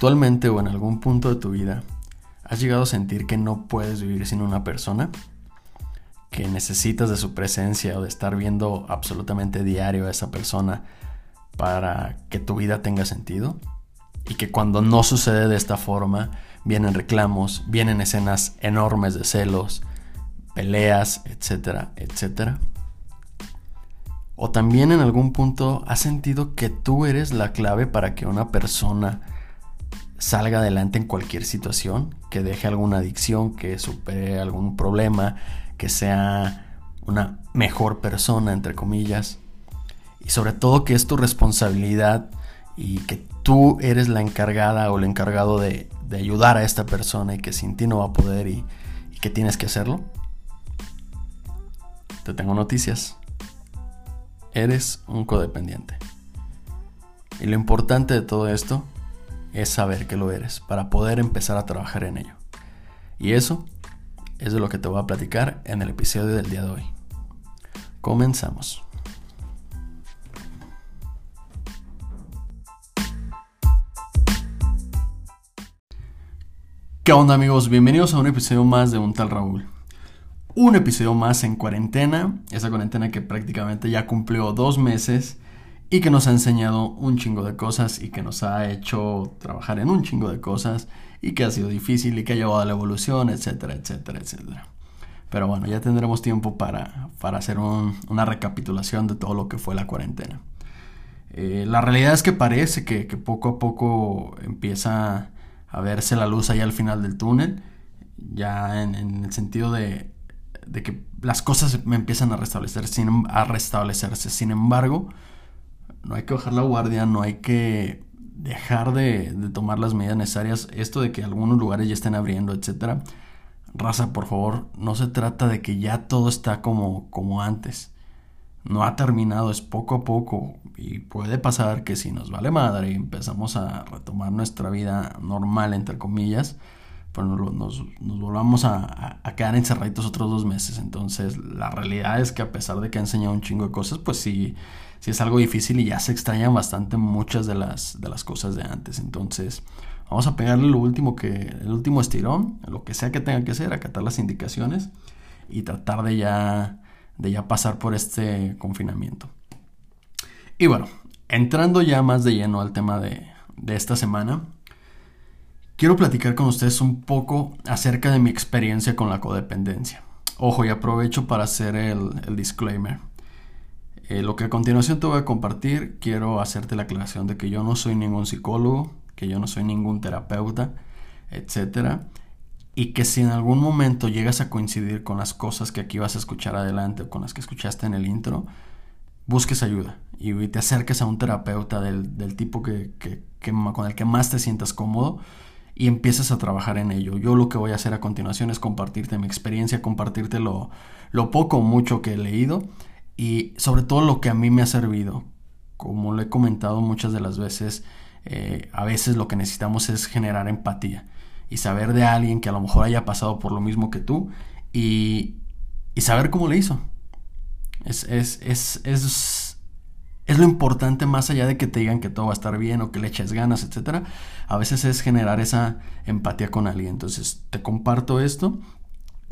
actualmente o en algún punto de tu vida has llegado a sentir que no puedes vivir sin una persona, que necesitas de su presencia o de estar viendo absolutamente diario a esa persona para que tu vida tenga sentido y que cuando no sucede de esta forma vienen reclamos, vienen escenas enormes de celos, peleas, etcétera, etcétera. O también en algún punto has sentido que tú eres la clave para que una persona salga adelante en cualquier situación, que deje alguna adicción, que supere algún problema, que sea una mejor persona, entre comillas. Y sobre todo que es tu responsabilidad y que tú eres la encargada o el encargado de, ayudar a esta persona y que sin ti no va a poder y, que tienes que hacerlo. Te tengo noticias eres un codependiente. Y lo importante de todo esto es saber que lo eres para poder empezar a trabajar en ello. Y eso es de lo que te voy a platicar en el episodio del día de hoy. Comenzamos. ¿Qué onda amigos? Bienvenidos a un episodio más de Un tal Raúl un episodio más en cuarentena, esa cuarentena que prácticamente ya cumplió dos meses y que nos ha enseñado un chingo de cosas y que nos ha hecho trabajar en un chingo de cosas y que ha sido difícil y que ha llevado a la evolución, etcétera, etcétera, etcétera. Pero bueno, ya tendremos tiempo para, para hacer una recapitulación de todo lo que fue la cuarentena. Eh, la realidad es que parece que, poco a poco empieza a verse la luz ahí al final del túnel, ya en el sentido de de que las cosas me empiezan a restablecer, a restablecerse. Sin embargo, no hay que bajar la guardia, no hay que dejar de, tomar las medidas necesarias. Esto de que algunos lugares ya estén abriendo, etcétera. Raza, por favor, no se trata de que ya todo está como, como antes. No ha terminado, es poco a poco. Y puede pasar que si nos vale madre y empezamos a retomar nuestra vida normal, entre comillas, pues nos, nos, volvamos a, quedar encerraditos otros dos meses. Entonces, la realidad es que a pesar de que ha enseñado un chingo de cosas, pues sí, sí es algo difícil y ya se extrañan bastante muchas de las, de las cosas de antes. Entonces, vamos a pegarle lo último que, el último estirón, lo que sea que tenga que hacer, acatar las indicaciones y tratar de ya, de ya pasar por este confinamiento. Y bueno, entrando ya más de lleno al tema de, de esta semana, quiero platicar con ustedes un poco acerca de mi experiencia con la codependencia. Ojo, y aprovecho para hacer el, disclaimer. Eh, lo que a continuación te voy a compartir, quiero hacerte la aclaración de que yo no soy ningún psicólogo, que yo no soy ningún terapeuta, etc. Y que si en algún momento llegas a coincidir con las cosas que aquí vas a escuchar adelante o con las que escuchaste en el intro, busques ayuda y te acerques a un terapeuta del, tipo que, con el que más te sientas cómodo y empiezas a trabajar en ello. Yo lo que voy a hacer a continuación es compartirte mi experiencia, compartirte lo, poco o mucho que he leído y sobre todo lo que a mí me ha servido. Como lo he comentado muchas de las veces, eh, a veces lo que necesitamos es generar empatía y saber de alguien que a lo mejor haya pasado por lo mismo que tú y, y saber cómo le hizo. Es, es, es, es es lo importante más allá de que te digan que todo va a estar bien o que le eches ganas, etc. A veces es generar esa empatía con alguien. Entonces, te comparto esto.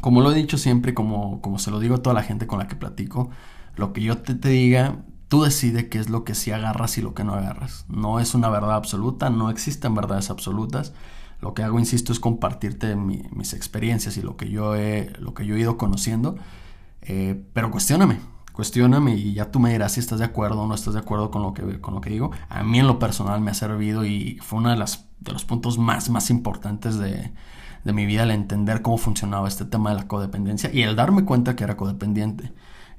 Como lo he dicho siempre, como, como se lo digo a toda la gente con la que platico, lo que yo te, diga, tú decides qué es lo que sí agarras y lo que no agarras. No es una verdad absoluta, no existen verdades absolutas. Lo que hago, insisto, es compartirte mis experiencias y lo que yo he, lo que yo he ido conociendo. Eh, pero cuestióname, cuestióname y ya tú me dirás si estás de acuerdo o no estás de acuerdo con lo que, con lo que digo. A mí en lo personal me ha servido y fue uno de, de los puntos más, más importantes de, de mi vida el entender cómo funcionaba este tema de la codependencia y el darme cuenta que era codependiente.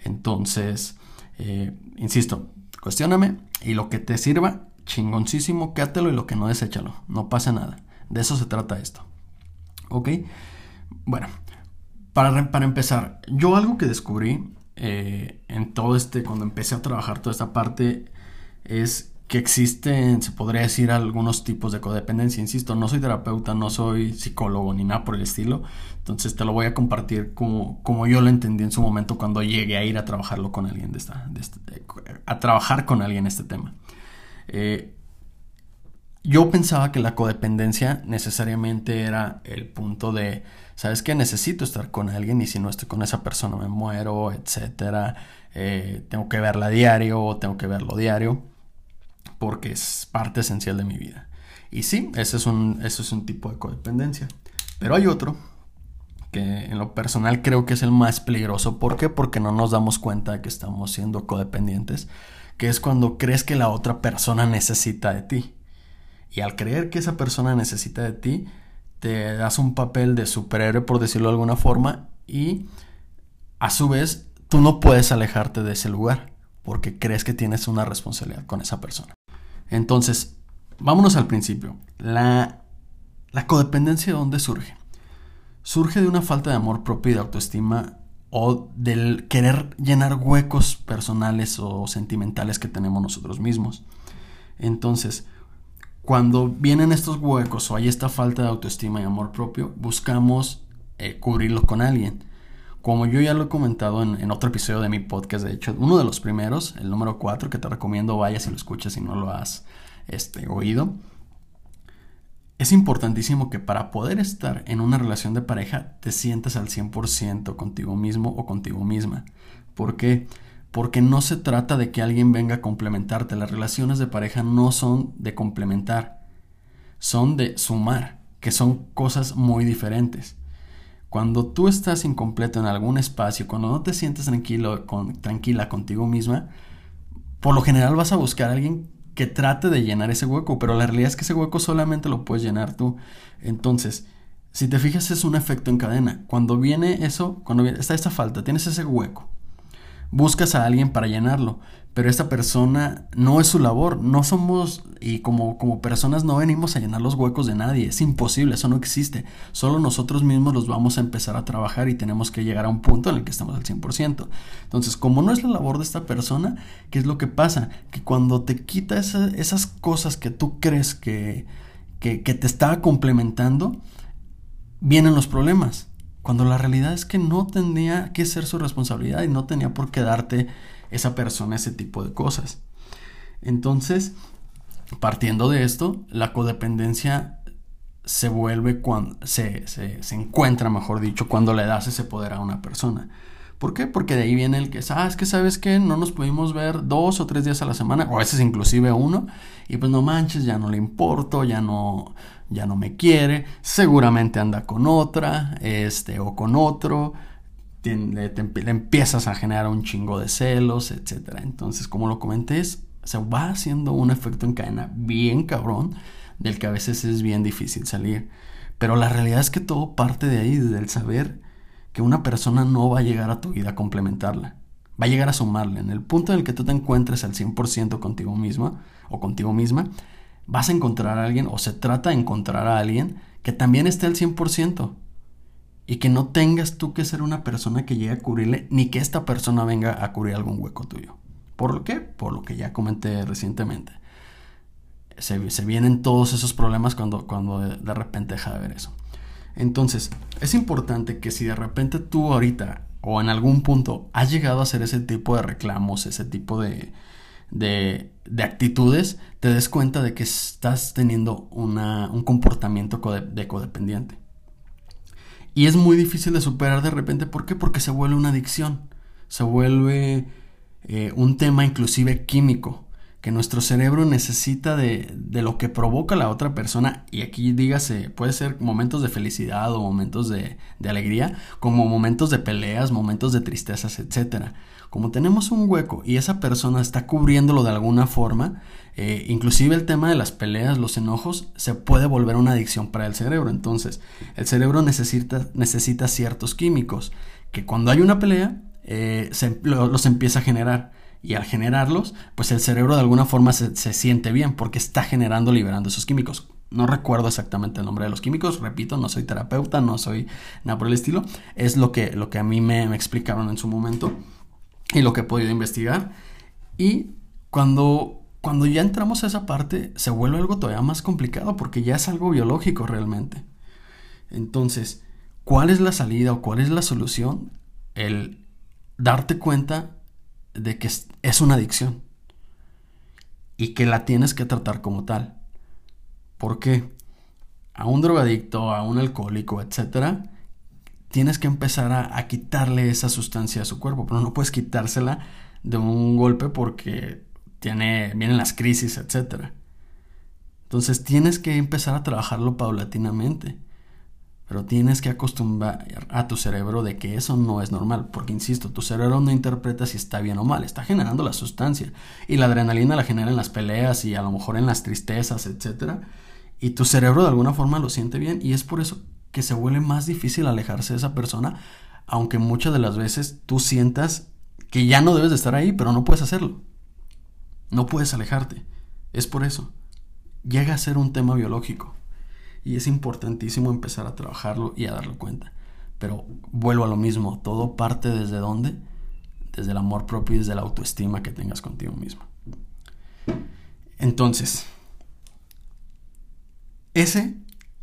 Entonces, eh, insisto, cuestióname y lo que te sirva, chingoncísimo, quédatelo y lo que no, deséchalo. No pasa nada. De eso se trata esto. ¿Ok? Bueno, para, para empezar, yo algo que descubrí eh, en todo este, cuando empecé a trabajar toda esta parte, es que existen, se podría decir, algunos tipos de codependencia. Insisto, no soy terapeuta, no soy psicólogo ni nada por el estilo. Entonces te lo voy a compartir como, como yo lo entendí en su momento cuando llegué a ir a trabajarlo con alguien de esta, este, a trabajar con alguien este tema. Eh, yo pensaba que la codependencia necesariamente era el punto de, ¿sabes qué? Necesito estar con alguien y si no estoy con esa persona me muero, etcétera. Eh, tengo que verla diario o tengo que verlo diario porque es parte esencial de mi vida. Y sí, ese es un, ese es un tipo de codependencia. Pero hay otro que en lo personal creo que es el más peligroso. ¿Por qué? Porque no nos damos cuenta de que estamos siendo codependientes, que es cuando crees que la otra persona necesita de ti. Y al creer que esa persona necesita de ti, te das un papel de superhéroe, por decirlo de alguna forma, y a su vez tú no puedes alejarte de ese lugar, porque crees que tienes una responsabilidad con esa persona. Entonces, vámonos al principio. La, la codependencia, ¿de dónde surge? surge de una falta de amor propio y de autoestima o del querer llenar huecos personales o sentimentales que tenemos nosotros mismos. Entonces, cuando vienen estos huecos o hay esta falta de autoestima y amor propio, buscamos eh, cubrirlo con alguien. Como yo ya lo he comentado en, otro episodio de mi podcast, de hecho, uno de los primeros, el número 4, que te recomiendo vayas y lo escuches si no lo has este, oído, es importantísimo que para poder estar en una relación de pareja te sientas al 100% contigo mismo o contigo misma. ¿Por qué? Porque no se trata de que alguien venga a complementarte. Las relaciones de pareja no son de complementar, son de sumar, que son cosas muy diferentes. Cuando tú estás incompleto en algún espacio, cuando no te sientes tranquilo, tranquila contigo misma, por lo general vas a buscar a alguien que trate de llenar ese hueco, pero la realidad es que ese hueco solamente lo puedes llenar tú. Entonces, si te fijas es un efecto en cadena. Cuando viene eso, cuando está esta falta, tienes ese hueco, buscas a alguien para llenarlo, pero esta persona no es su labor, no somos y como, como personas no venimos a llenar los huecos de nadie, es imposible, eso no existe, solo nosotros mismos los vamos a empezar a trabajar y tenemos que llegar a un punto en el que estamos al 100%. Entonces, como no es la labor de esta persona, ¿qué es lo que pasa? Que cuando te quita esas cosas que tú crees que, que, que te está complementando, vienen los problemas cuando la realidad es que no tenía que ser su responsabilidad y no tenía por qué darte esa persona ese tipo de cosas. Entonces, partiendo de esto, la codependencia se vuelve cuando se, se, encuentra, mejor dicho, cuando le das ese poder a una persona. ¿Por qué? Porque de ahí viene el que, ah, es que sabes que no nos pudimos ver dos o tres días a la semana, o a veces inclusive uno, y pues no manches, ya no le importo, ya no, ya no me quiere, seguramente anda con otra, este, o con otro, le, empiezas a generar un chingo de celos, etc. Entonces, como lo comenté, se va haciendo un efecto en cadena bien cabrón, del que a veces es bien difícil salir. Pero la realidad es que todo parte de ahí, del saber que una persona no va a llegar a tu vida a complementarla, va a llegar a sumarle. En el punto en el que tú te encuentres al 100% contigo misma o contigo misma, vas a encontrar a alguien o se trata de encontrar a alguien que también esté al 100% y que no tengas tú que ser una persona que llegue a cubrirle ni que esta persona venga a cubrir algún hueco tuyo. ¿Por qué? Por lo que ya comenté recientemente. Se, vienen todos esos problemas cuando, cuando de, repente deja de ver eso. Entonces, es importante que si de repente tú ahorita o en algún punto has llegado a hacer ese tipo de reclamos, ese tipo de, de, actitudes, te des cuenta de que estás teniendo un comportamiento de codependiente. Y es muy difícil de superar de repente. ¿Por qué? Porque se vuelve una adicción. Se vuelve eh, un tema inclusive químico que nuestro cerebro necesita de, lo que provoca la otra persona, y aquí dígase, puede ser momentos de felicidad o momentos de, alegría, como momentos de peleas, momentos de tristezas, etc. Como tenemos un hueco y esa persona está cubriéndolo de alguna forma, eh, inclusive el tema de las peleas, los enojos, se puede volver una adicción para el cerebro. Entonces, el cerebro necesita, necesita ciertos químicos que cuando hay una pelea, eh, los empieza a generar y al generarlos, pues el cerebro de alguna forma se, siente bien porque está generando, liberando esos químicos. No recuerdo exactamente el nombre de los químicos, repito, no soy terapeuta, no soy nada por el estilo, es lo que, lo que a mí me, explicaron en su momento y lo que he podido investigar. Y cuando, cuando ya entramos a esa parte, se vuelve algo todavía más complicado porque ya es algo biológico realmente. Entonces, ¿cuál es la salida o cuál es la solución? El darte cuenta de que es una adicción y que la tienes que tratar como tal. ¿Por qué? A un drogadicto, a un alcohólico, etcétera, tienes que empezar a, quitarle esa sustancia a su cuerpo, pero no puedes quitársela de un golpe porque tiene, vienen las crisis, etcétera. Entonces tienes que empezar a trabajarlo paulatinamente. Pero tienes que acostumbrar a tu cerebro de que eso no es normal, porque insisto, tu cerebro no interpreta si está bien o mal, está generando la sustancia. Y la adrenalina la genera en las peleas y a lo mejor en las tristezas, etc. Y tu cerebro de alguna forma lo siente bien y es por eso que se vuelve más difícil alejarse de esa persona, aunque muchas de las veces tú sientas que ya no debes de estar ahí, pero no puedes hacerlo. No puedes alejarte. Es por eso. Llega a ser un tema biológico y es importantísimo empezar a trabajarlo y a darle cuenta. Pero vuelvo a lo mismo, todo parte desde dónde? Desde el amor propio y desde la autoestima que tengas contigo mismo. Entonces, ese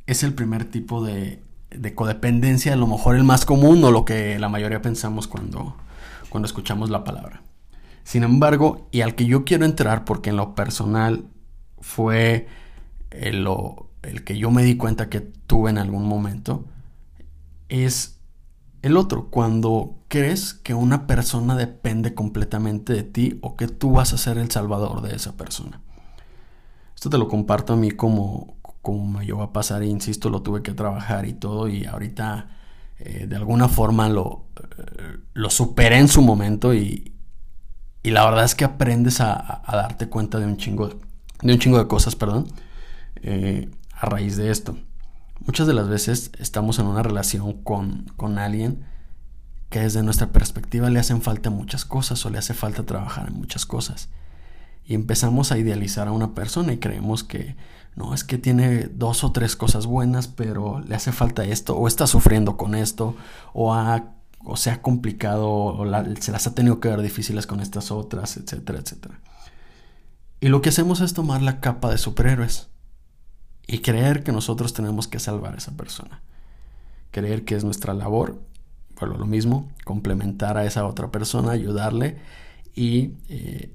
es el primer tipo de, de, codependencia, a lo mejor el más común o lo que la mayoría pensamos cuando, cuando escuchamos la palabra. Sin embargo, y al que yo quiero entrar porque en lo personal fue lo, el que yo me di cuenta que tuve en algún momento, es el otro, cuando crees que una persona depende completamente de ti o que tú vas a ser el salvador de esa persona. Esto te lo comparto a mí como, como me llevó a pasar, e insisto, lo tuve que trabajar y todo, y ahorita eh, de alguna forma lo, eh, lo superé en su momento y, y la verdad es que aprendes a, darte cuenta de un chingo de un chingo de cosas, perdón. Eh, a raíz de esto. Muchas de las veces estamos en una relación con, con alguien que desde nuestra perspectiva le hacen falta muchas cosas o le hace falta trabajar en muchas cosas. Y empezamos a idealizar a una persona y creemos que no, es que tiene dos o tres cosas buenas, pero le hace falta esto, o está sufriendo con esto, o, o se ha complicado, o se las ha tenido que ver difíciles con estas otras, etcétera, etcétera. Y lo que hacemos es tomar la capa de superhéroes y creer que nosotros tenemos que salvar a esa persona. Creer que es nuestra labor, bueno, lo mismo, complementar a esa otra persona, ayudarle y eh,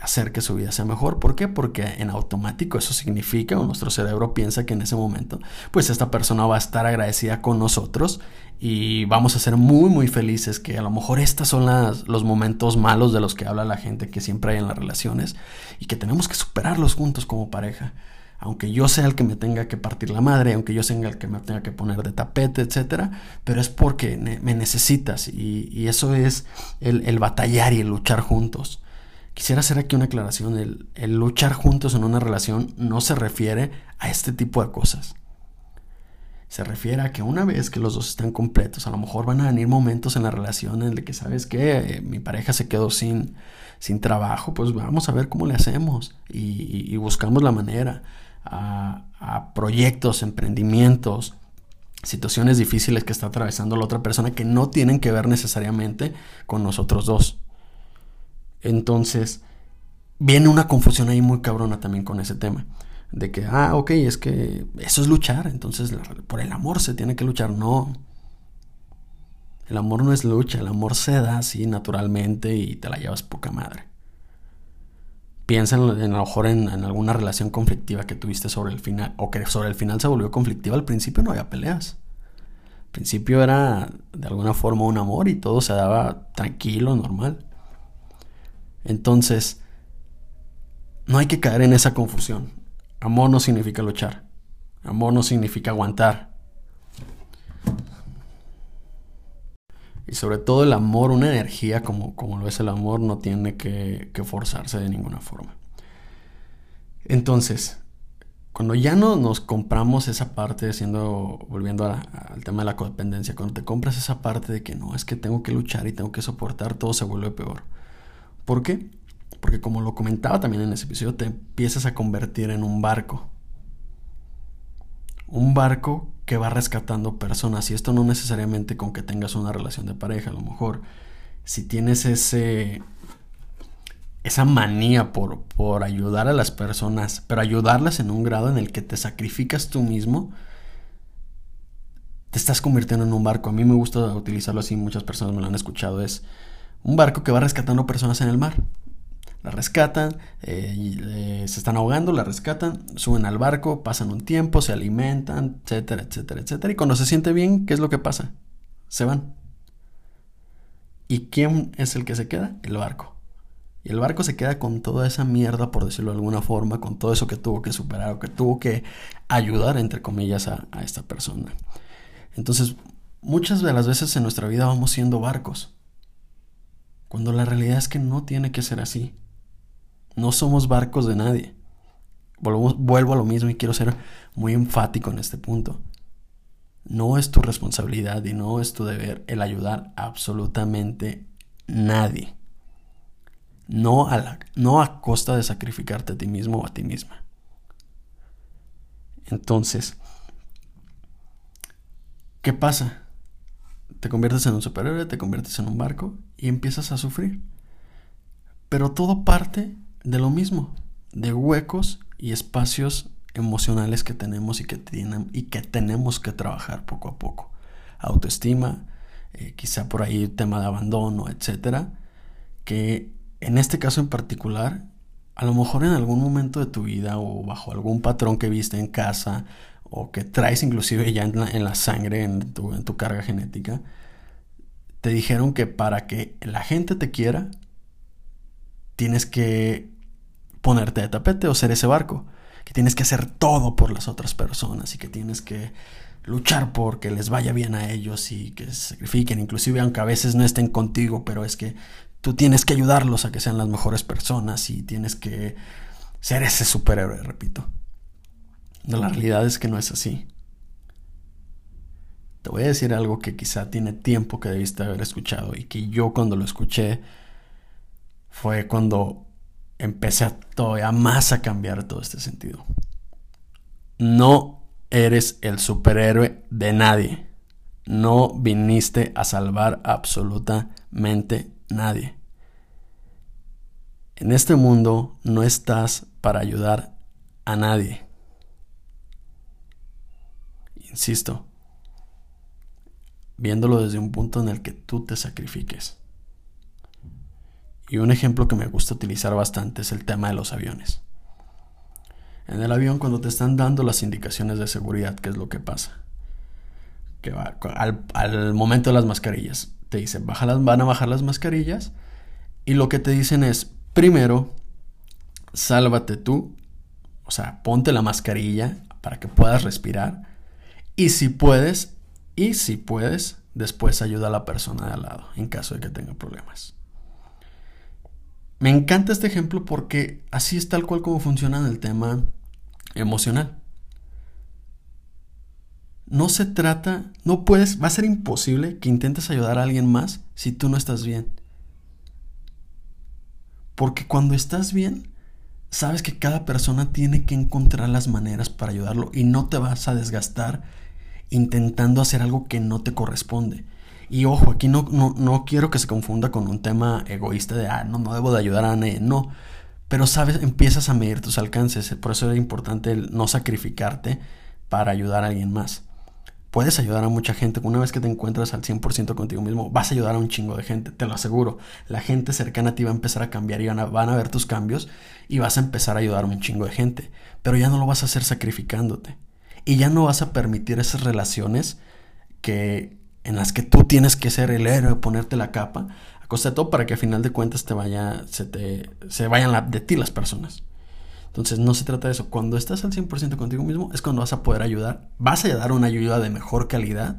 hacer que su vida sea mejor. ¿Por qué? Porque en automático eso significa, o nuestro cerebro piensa que en ese momento, pues esta persona va a estar agradecida con nosotros y vamos a ser muy, muy felices, que a lo mejor estos son las, los momentos malos de los que habla la gente que siempre hay en las relaciones y que tenemos que superarlos juntos como pareja aunque yo sea el que me tenga que partir la madre, aunque yo sea el que me tenga que poner de tapete, etcétera, pero es porque me necesitas y, eso es el, batallar y el luchar juntos. Quisiera hacer aquí una aclaración, el, el luchar juntos en una relación no se refiere a este tipo de cosas. Se refiere a que una vez que los dos están completos, a lo mejor van a venir momentos en la relación en el que, ¿sabes que Mi pareja se quedó sin, sin trabajo, pues vamos a ver cómo le hacemos y buscamos la manera a, proyectos, emprendimientos, situaciones difíciles que está atravesando la otra persona que no tienen que ver necesariamente con nosotros dos. Entonces, viene una confusión ahí muy cabrona también con ese tema. De que, ah, ok, es que eso es luchar, entonces por el amor se tiene que luchar. No. El amor no es lucha, el amor se da así naturalmente y te la llevas poca madre. Piensa en, a lo mejor en, alguna relación conflictiva que tuviste sobre el final, o que sobre el final se volvió conflictiva. Al principio no había peleas. Al principio era de alguna forma un amor y todo se daba tranquilo, normal. Entonces, no hay que caer en esa confusión. Amor no significa luchar. Amor no significa aguantar. Y sobre todo el amor, una energía como, como lo es el amor, no tiene que, forzarse de ninguna forma. Entonces, cuando ya no nos compramos esa parte, siendo, volviendo al tema de la codependencia, cuando te compras esa parte de que no, es que tengo que luchar y tengo que soportar, todo se vuelve peor. ¿Por qué? Porque como lo comentaba también en ese episodio, te empiezas a convertir en un barco. Un barco que va rescatando personas. Y esto no necesariamente con que tengas una relación de pareja, a lo mejor si tienes ese esa manía por, por ayudar a las personas, pero ayudarlas en un grado en el que te sacrificas tú mismo, te estás convirtiendo en un barco. A mí me gusta utilizarlo así, muchas personas me lo han escuchado, es un barco que va rescatando personas en el mar. La rescatan, eh, se están ahogando, la rescatan, suben al barco, pasan un tiempo, se alimentan, etcétera, etcétera, etcétera. Y cuando se siente bien, ¿qué es lo que pasa? Se van. ¿Y quién es el que se queda? El barco. Y el barco se queda con toda esa mierda, por decirlo de alguna forma, con todo eso que tuvo que superar o que tuvo que ayudar, entre comillas, a esta persona. Entonces, muchas de las veces en nuestra vida vamos siendo barcos, cuando la realidad es que no tiene que ser así. No somos barcos de nadie. Vuelvo, a lo mismo y quiero ser muy enfático en este punto. No es tu responsabilidad y no es tu deber el ayudar a absolutamente nadie. No a, no a costa de sacrificarte a ti mismo o a ti misma. Entonces, ¿qué pasa? Te conviertes en un superhéroe, te conviertes en un barco y empiezas a sufrir. Pero todo parte de lo mismo, de huecos y espacios emocionales que tenemos y que, tienen, y que tenemos que trabajar poco a poco. Autoestima, eh, quizá por ahí tema de abandono, etcétera, que en este caso en particular, a lo mejor en algún momento de tu vida o bajo algún patrón que viste en casa o que traes inclusive ya en la, sangre, en tu, en tu carga genética, te dijeron que para que la gente te quiera, tienes que ponerte de tapete o ser ese barco, que tienes que hacer todo por las otras personas y que tienes que luchar por que les vaya bien a ellos y que se sacrifiquen, inclusive aunque a veces no estén contigo, pero es que tú tienes que ayudarlos a que sean las mejores personas y tienes que ser ese superhéroe, repito. La realidad es que no es así. Te voy a decir algo que quizá tiene tiempo que debiste haber escuchado y que yo cuando lo escuché fue cuando empecé todavía más a cambiar todo este sentido. No eres el superhéroe de nadie. No viniste a salvar absolutamente nadie. En este mundo no estás para ayudar a nadie. Insisto, viéndolo desde un punto en el que tú te sacrifiques. Y un ejemplo que me gusta utilizar bastante es el tema de los aviones. En el avión cuando te están dando las indicaciones de seguridad, ¿qué es lo que pasa? Que va, al, momento de las mascarillas, te dicen, van a bajar las mascarillas y lo que te dicen es, primero, sálvate tú, o sea, ponte la mascarilla para que puedas respirar y si puedes, y si puedes, después ayuda a la persona de al lado en caso de que tenga problemas. Me encanta este ejemplo porque así es tal cual como funciona en el tema emocional. No se trata, no puedes, va a ser imposible que intentes ayudar a alguien más si tú no estás bien. Porque cuando estás bien, sabes que cada persona tiene que encontrar las maneras para ayudarlo y no te vas a desgastar intentando hacer algo que no te corresponde. Y ojo, aquí no, no, quiero que se confunda con un tema egoísta de, ah, no, no debo de ayudar a nadie, no. Pero sabes, empiezas a medir tus alcances, por eso es importante no sacrificarte para ayudar a alguien más. Puedes ayudar a mucha gente, una vez que te encuentras al 100% contigo mismo, vas a ayudar a un chingo de gente, te lo aseguro. La gente cercana a ti va a empezar a cambiar y van a, van a ver tus cambios y vas a empezar a ayudar a un chingo de gente. Pero ya no lo vas a hacer sacrificándote. Y ya no vas a permitir esas relaciones que, en las que tú tienes que ser el héroe, ponerte la capa, a costa de todo para que a final de cuentas te vaya, se, te, se vayan de ti las personas. Entonces no se trata de eso. Cuando estás al 100% contigo mismo es cuando vas a poder ayudar, vas a dar una ayuda de mejor calidad.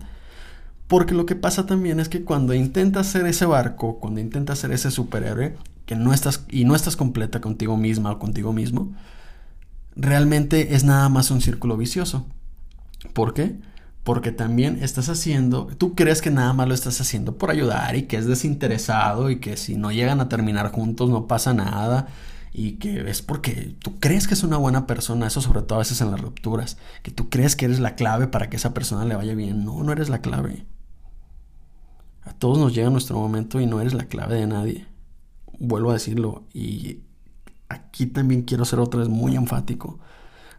Porque lo que pasa también es que cuando intentas ser ese barco, cuando intentas ser ese superhéroe, que no estás y no estás completa contigo misma o contigo mismo, realmente es nada más un círculo vicioso. ¿Por qué? porque también estás haciendo, tú crees que nada más lo estás haciendo por ayudar y que es desinteresado y que si no llegan a terminar juntos no pasa nada y que es porque tú crees que es una buena persona, eso sobre todo a veces en las rupturas, que tú crees que eres la clave para que esa persona le vaya bien. No, no eres la clave. A todos nos llega nuestro momento y no eres la clave de nadie. Vuelvo a decirlo y aquí también quiero ser otra vez muy enfático.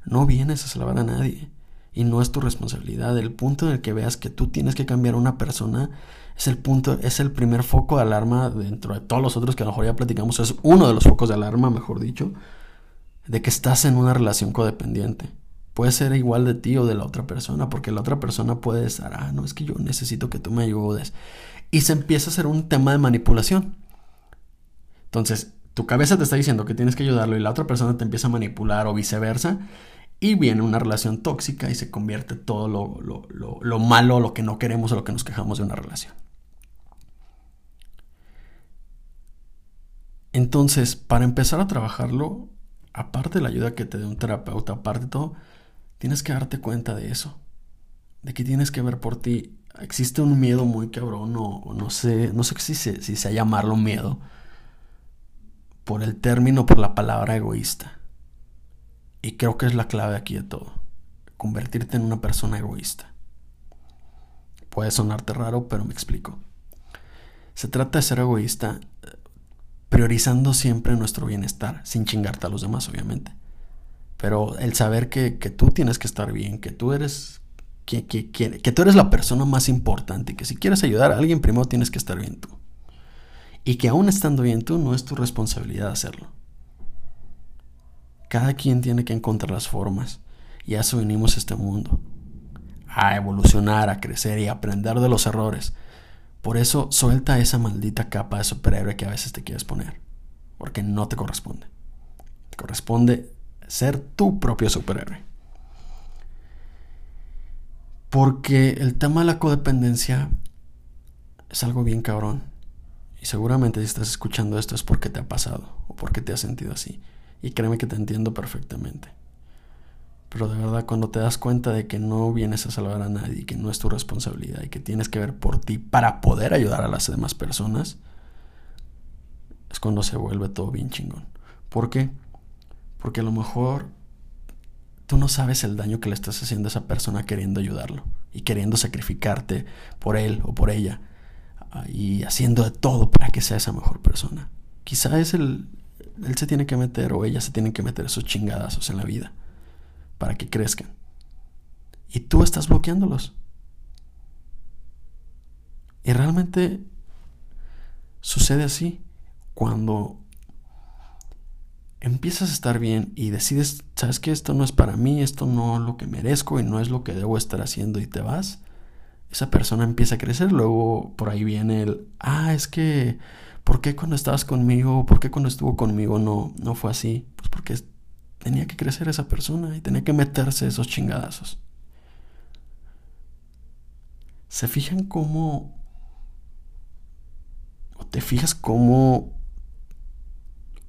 No vienes a salvar a nadie y no es tu responsabilidad. El punto en el que veas que tú tienes que cambiar a una persona es el punto, es el primer foco de alarma dentro de todos los otros que a lo mejor ya platicamos, es uno de los focos de alarma, mejor dicho, de que estás en una relación codependiente. Puede ser igual de ti o de la otra persona, porque la otra persona puede estar, ah, no, es que yo necesito que tú me ayudes. Y se empieza a hacer un tema de manipulación. Entonces, tu cabeza te está diciendo que tienes que ayudarlo y la otra persona te empieza a manipular o viceversa. Y viene una relación tóxica y se convierte todo lo, lo, lo, lo malo, lo que no queremos o lo que nos quejamos de una relación. Entonces, para empezar a trabajarlo, aparte de la ayuda que te dé un terapeuta, aparte de todo, tienes que darte cuenta de eso. De que tienes que ver por ti. Existe un miedo muy cabrón, o, no sé, no sé si se, si se llamarlo miedo, por el término, por la palabra egoísta. Y creo que es la clave aquí de todo. Convertirte en una persona egoísta. Puede sonarte raro, pero me explico. Se trata de ser egoísta priorizando siempre nuestro bienestar, sin chingarte a los demás, obviamente. Pero el saber que, tú tienes que estar bien, que tú eres que, que, que, tú eres la persona más importante y que si quieres ayudar a alguien, primero tienes que estar bien tú. Y que aún estando bien tú, no es tu responsabilidad hacerlo. Cada quien tiene que encontrar las formas. Y a eso venimos a este mundo. A evolucionar, a crecer y aprender de los errores. Por eso suelta esa maldita capa de superhéroe que a veces te quieres poner. Porque no te corresponde. Te corresponde ser tu propio superhéroe. Porque el tema de la codependencia es algo bien cabrón. Y seguramente si estás escuchando esto es porque te ha pasado o porque te has sentido así. Y créeme que te entiendo perfectamente. Pero de verdad, cuando te das cuenta de que no vienes a salvar a nadie, que no es tu responsabilidad y que tienes que ver por ti para poder ayudar a las demás personas, es cuando se vuelve todo bien chingón. ¿Por qué? Porque a lo mejor tú no sabes el daño que le estás haciendo a esa persona queriendo ayudarlo y queriendo sacrificarte por él o por ella y haciendo de todo para que sea esa mejor persona. Quizá es el, él se tiene que meter o ella se tiene que meter esos chingadazos en la vida para que crezcan. Y tú estás bloqueándolos. Y realmente sucede así. Cuando empiezas a estar bien y decides, sabes que esto no es para mí, esto no es lo que merezco y no es lo que debo estar haciendo y te vas, esa persona empieza a crecer. Luego por ahí viene el, ah, es que, ¿por qué cuando estabas conmigo, por qué cuando estuvo conmigo no, no fue así? Pues porque tenía que crecer esa persona y tenía que meterse esos chingadazos. ¿Se fijan cómo... o te fijas cómo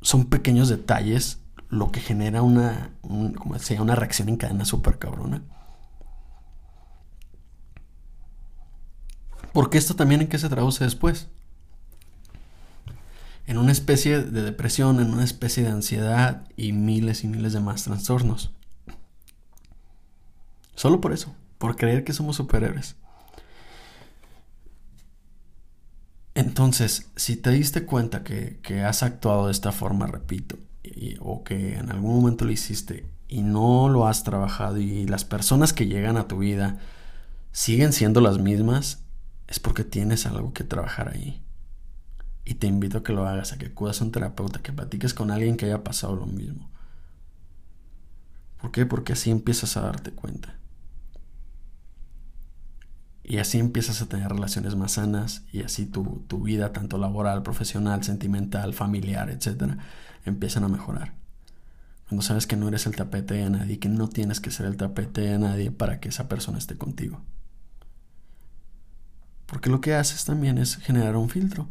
son pequeños detalles lo que genera una, como decía, una reacción en cadena súper cabrona? Porque esto también en qué se traduce después en una especie de depresión, en una especie de ansiedad y miles y miles de más trastornos. Solo por eso, por creer que somos superhéroes. Entonces, si te diste cuenta que, has actuado de esta forma, repito, o que en algún momento lo hiciste y no lo has trabajado y las personas que llegan a tu vida siguen siendo las mismas, es porque tienes algo que trabajar ahí. Y te invito a que lo hagas, a que acudas a un terapeuta, que platiques con alguien que haya pasado lo mismo. ¿Por qué? Porque así empiezas a darte cuenta. Y así empiezas a tener relaciones más sanas y así tu, tu vida, tanto laboral, profesional, sentimental, familiar, etc., empiezan a mejorar. Cuando sabes que no eres el tapete de nadie, que no tienes que ser el tapete de nadie para que esa persona esté contigo. Porque lo que haces también es generar un filtro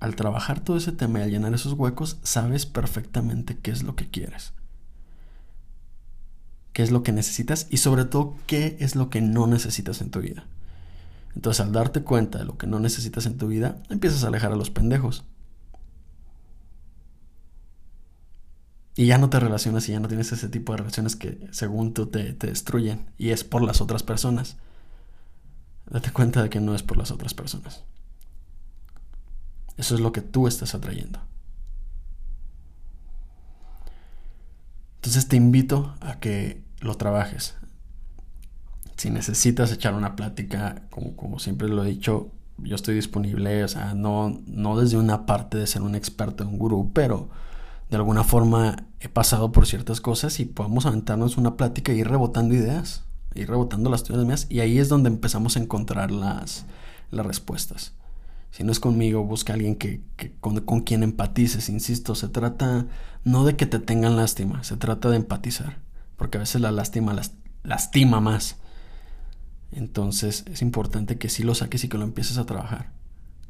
al trabajar todo ese tema y al llenar esos huecos, sabes perfectamente qué es lo que quieres. Qué es lo que necesitas y sobre todo qué es lo que no necesitas en tu vida. Entonces al darte cuenta de lo que no necesitas en tu vida, empiezas a alejar a los pendejos. Y ya no te relacionas y ya no tienes ese tipo de relaciones que según tú te, te destruyen y es por las otras personas. Date cuenta de que no es por las otras personas. Eso es lo que tú estás atrayendo. Entonces te invito a que lo trabajes. Si necesitas echar una plática, como, siempre lo he dicho, yo estoy disponible, o sea, no, no desde una parte de ser un experto, un gurú, pero de alguna forma he pasado por ciertas cosas y podemos aventarnos una plática y ir rebotando ideas, ir rebotando las tuyas mías y ahí es donde empezamos a encontrar las, las respuestas. Si no es conmigo, busca a alguien que, con, quien empatices, insisto, se trata no de que te tengan lástima, se trata de empatizar, porque a veces la lástima las, lastima más. Entonces es importante que sí lo saques y que lo empieces a trabajar.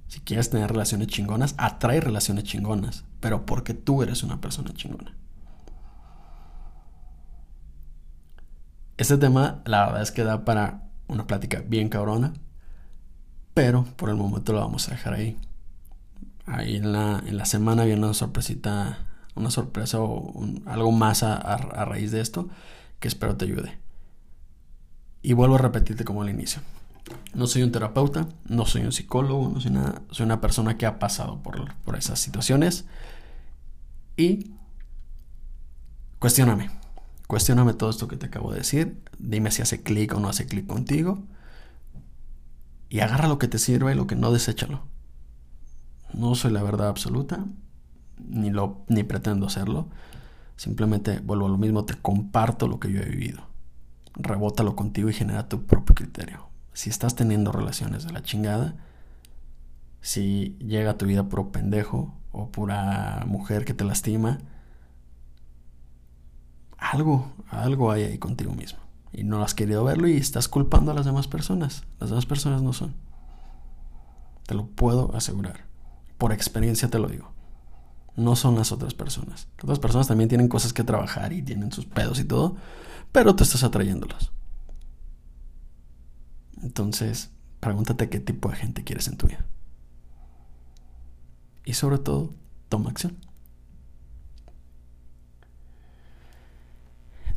Si quieres tener relaciones chingonas, atrae relaciones chingonas, pero porque tú eres una persona chingona. Este tema, la verdad es que da para una plática bien cabrona, pero por el momento lo vamos a dejar ahí. Ahí en la, en la semana viene una sorpresita, una sorpresa o algo más a, a raíz de esto que espero te ayude. Y vuelvo a repetirte como al inicio. No soy un terapeuta, no soy un psicólogo, no soy una, soy una persona que ha pasado por, por esas situaciones. Y cuestióname. Cuestióname todo esto que te acabo de decir. Dime si hace clic o no hace clic contigo. Y agarra lo que te sirva y lo que no, deséchalo. No soy la verdad absoluta, ni, lo, ni pretendo hacerlo. Simplemente vuelvo a lo mismo, te comparto lo que yo he vivido. Rebótalo contigo y genera tu propio criterio si estás teniendo relaciones de la chingada, si llega a tu vida puro pendejo o pura mujer que te lastima, algo, algo hay ahí contigo mismo. Y no has querido verlo y estás culpando a las demás personas. Las demás personas no son. Te lo puedo asegurar. Por experiencia te lo digo. No son las otras personas. Las otras personas también tienen cosas que trabajar y tienen sus pedos y todo, pero tú estás atrayéndolas. Entonces, pregúntate qué tipo de gente quieres en tu vida. Y sobre todo, toma acción.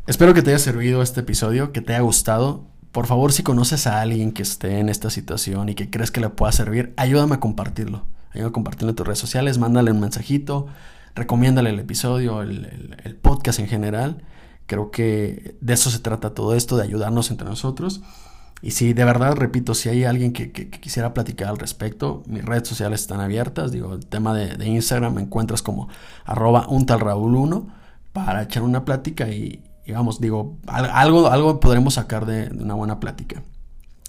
Espero que te haya servido este episodio, que te haya gustado. Por favor, si conoces a alguien que esté en esta situación y que crees que le pueda servir, ayúdame a compartirlo. Ayúdame a compartirlo en tus redes sociales, mándale un mensajito, recomiéndale el episodio, el, podcast en general. Creo que de eso se trata todo esto, de ayudarnos entre nosotros. Y si de verdad, repito, si hay alguien que, quisiera platicar al respecto, mis redes sociales están abiertas. Digo, el tema de, Instagram me encuentras como arroba un tal Raúl 1 para echar una plática y, vamos, digo, algo, algo podremos sacar de, una buena plática.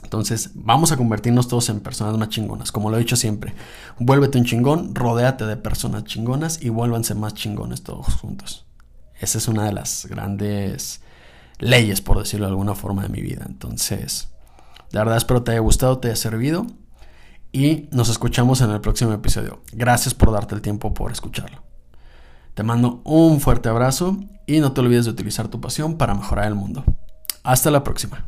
Entonces, vamos a convertirnos todos en personas más chingonas, como lo he dicho siempre. Vuélvete un chingón, rodéate de personas chingonas y vuélvanse más chingones todos juntos. Esa es una de las grandes leyes, por decirlo de alguna forma, de mi vida. Entonces, de verdad espero te haya gustado, te haya servido y nos escuchamos en el próximo episodio. Gracias por darte el tiempo por escucharlo. Te mando un fuerte abrazo y no te olvides de utilizar tu pasión para mejorar el mundo. Hasta la próxima.